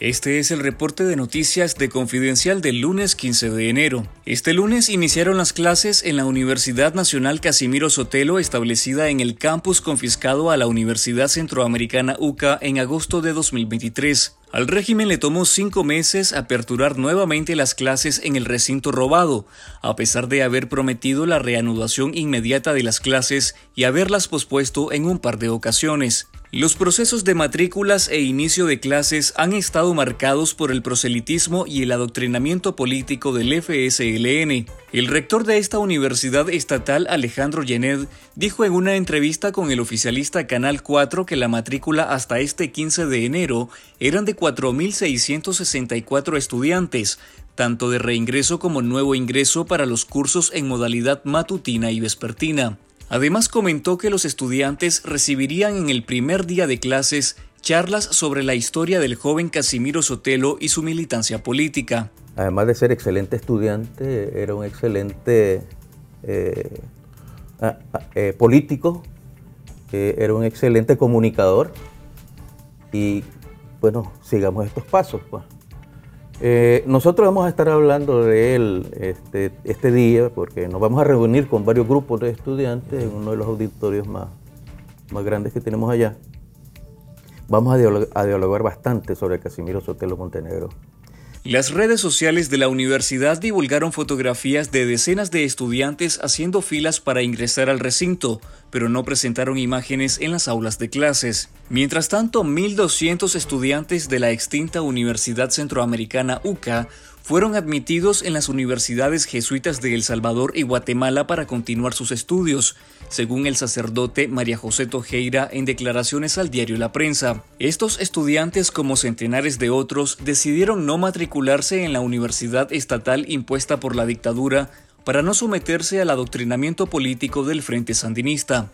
Este es el reporte de noticias de Confidencial del lunes 15 de enero. Este lunes iniciaron las clases en la Universidad Nacional Casimiro Sotelo, establecida en el campus confiscado a la Universidad Centroamericana UCA en agosto de 2023. Al régimen le tomó cinco meses aperturar nuevamente las clases en el recinto robado, a pesar de haber prometido la reanudación inmediata de las clases y haberlas pospuesto en un par de ocasiones. Los procesos de matrículas e inicio de clases han estado marcados por el proselitismo y el adoctrinamiento político del FSLN. El rector de esta universidad estatal, Alejandro Yenet, dijo en una entrevista con el oficialista Canal 4 que la matrícula hasta este 15 de enero eran de 4.664 estudiantes, tanto de reingreso como nuevo ingreso para los cursos en modalidad matutina y vespertina. Además comentó que los estudiantes recibirían en el primer día de clases charlas sobre la historia del joven Casimiro Sotelo y su militancia política. Además de ser excelente estudiante, era un excelente eh, eh, político, eh, era un excelente comunicador y bueno, sigamos estos pasos. Pues. Eh, nosotros vamos a estar hablando de él este, este, día porque nos vamos a reunir con varios grupos de estudiantes en uno de los auditorios más, más grandes que tenemos allá. Vamos a a dialogar bastante sobre Casimiro Sotelo Montenegro. Las redes sociales de la universidad divulgaron fotografías de decenas de estudiantes haciendo filas para ingresar al recinto, pero no presentaron imágenes en las aulas de clases. Mientras tanto, 1.200 estudiantes de la extinta Universidad Centroamericana UCA fueron admitidos en las universidades jesuitas de El Salvador y Guatemala para continuar sus estudios, según el sacerdote María José Tojeira en declaraciones al diario La Prensa. Estos estudiantes, como centenares de otros, decidieron no matricularse en la universidad estatal impuesta por la dictadura para no someterse al adoctrinamiento político del Frente Sandinista.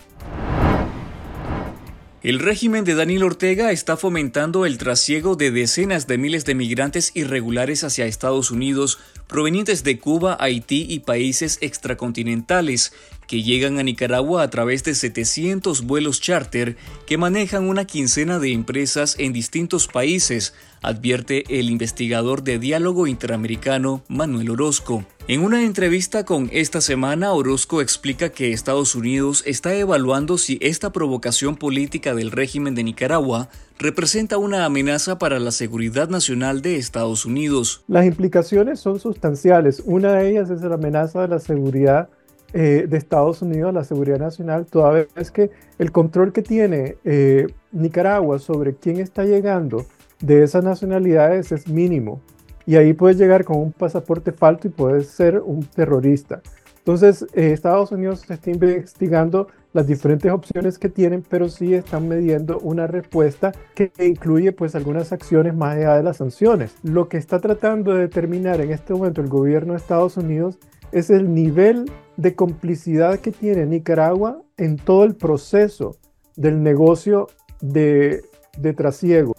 El régimen de Daniel Ortega está fomentando el trasiego de decenas de miles de migrantes irregulares hacia Estados Unidos provenientes de Cuba, Haití y países extracontinentales que llegan a Nicaragua a través de 700 vuelos charter que manejan una quincena de empresas en distintos países, advierte el investigador de diálogo interamericano Manuel Orozco. En una entrevista con esta semana, Orozco explica que Estados Unidos está evaluando si esta provocación política del régimen de Nicaragua representa una amenaza para la seguridad nacional de Estados Unidos. Las implicaciones son sustanciales. Una de ellas es la amenaza de la seguridad eh, de Estados Unidos, la seguridad nacional, toda vez que el control que tiene eh, Nicaragua sobre quién está llegando de esas nacionalidades es mínimo. Y ahí puedes llegar con un pasaporte falso y puedes ser un terrorista. Entonces, eh, Estados Unidos está investigando las diferentes opciones que tienen, pero sí están midiendo una respuesta que incluye pues algunas acciones más allá de las sanciones. Lo que está tratando de determinar en este momento el gobierno de Estados Unidos es el nivel de complicidad que tiene Nicaragua en todo el proceso del negocio de, de trasiego.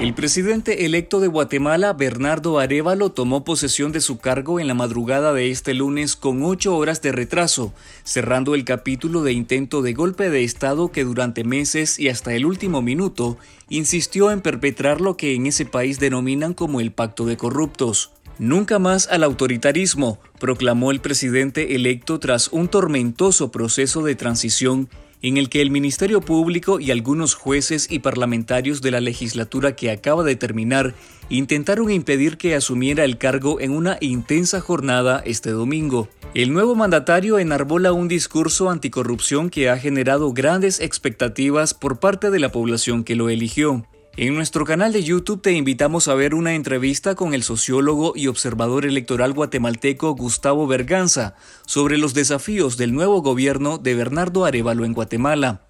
El presidente electo de Guatemala, Bernardo Arevalo, tomó posesión de su cargo en la madrugada de este lunes con ocho horas de retraso, cerrando el capítulo de intento de golpe de Estado que durante meses y hasta el último minuto insistió en perpetrar lo que en ese país denominan como el pacto de corruptos. Nunca más al autoritarismo, proclamó el presidente electo tras un tormentoso proceso de transición en el que el Ministerio Público y algunos jueces y parlamentarios de la legislatura que acaba de terminar intentaron impedir que asumiera el cargo en una intensa jornada este domingo. El nuevo mandatario enarbola un discurso anticorrupción que ha generado grandes expectativas por parte de la población que lo eligió. En nuestro canal de YouTube te invitamos a ver una entrevista con el sociólogo y observador electoral guatemalteco Gustavo Berganza sobre los desafíos del nuevo gobierno de Bernardo Arevalo en Guatemala.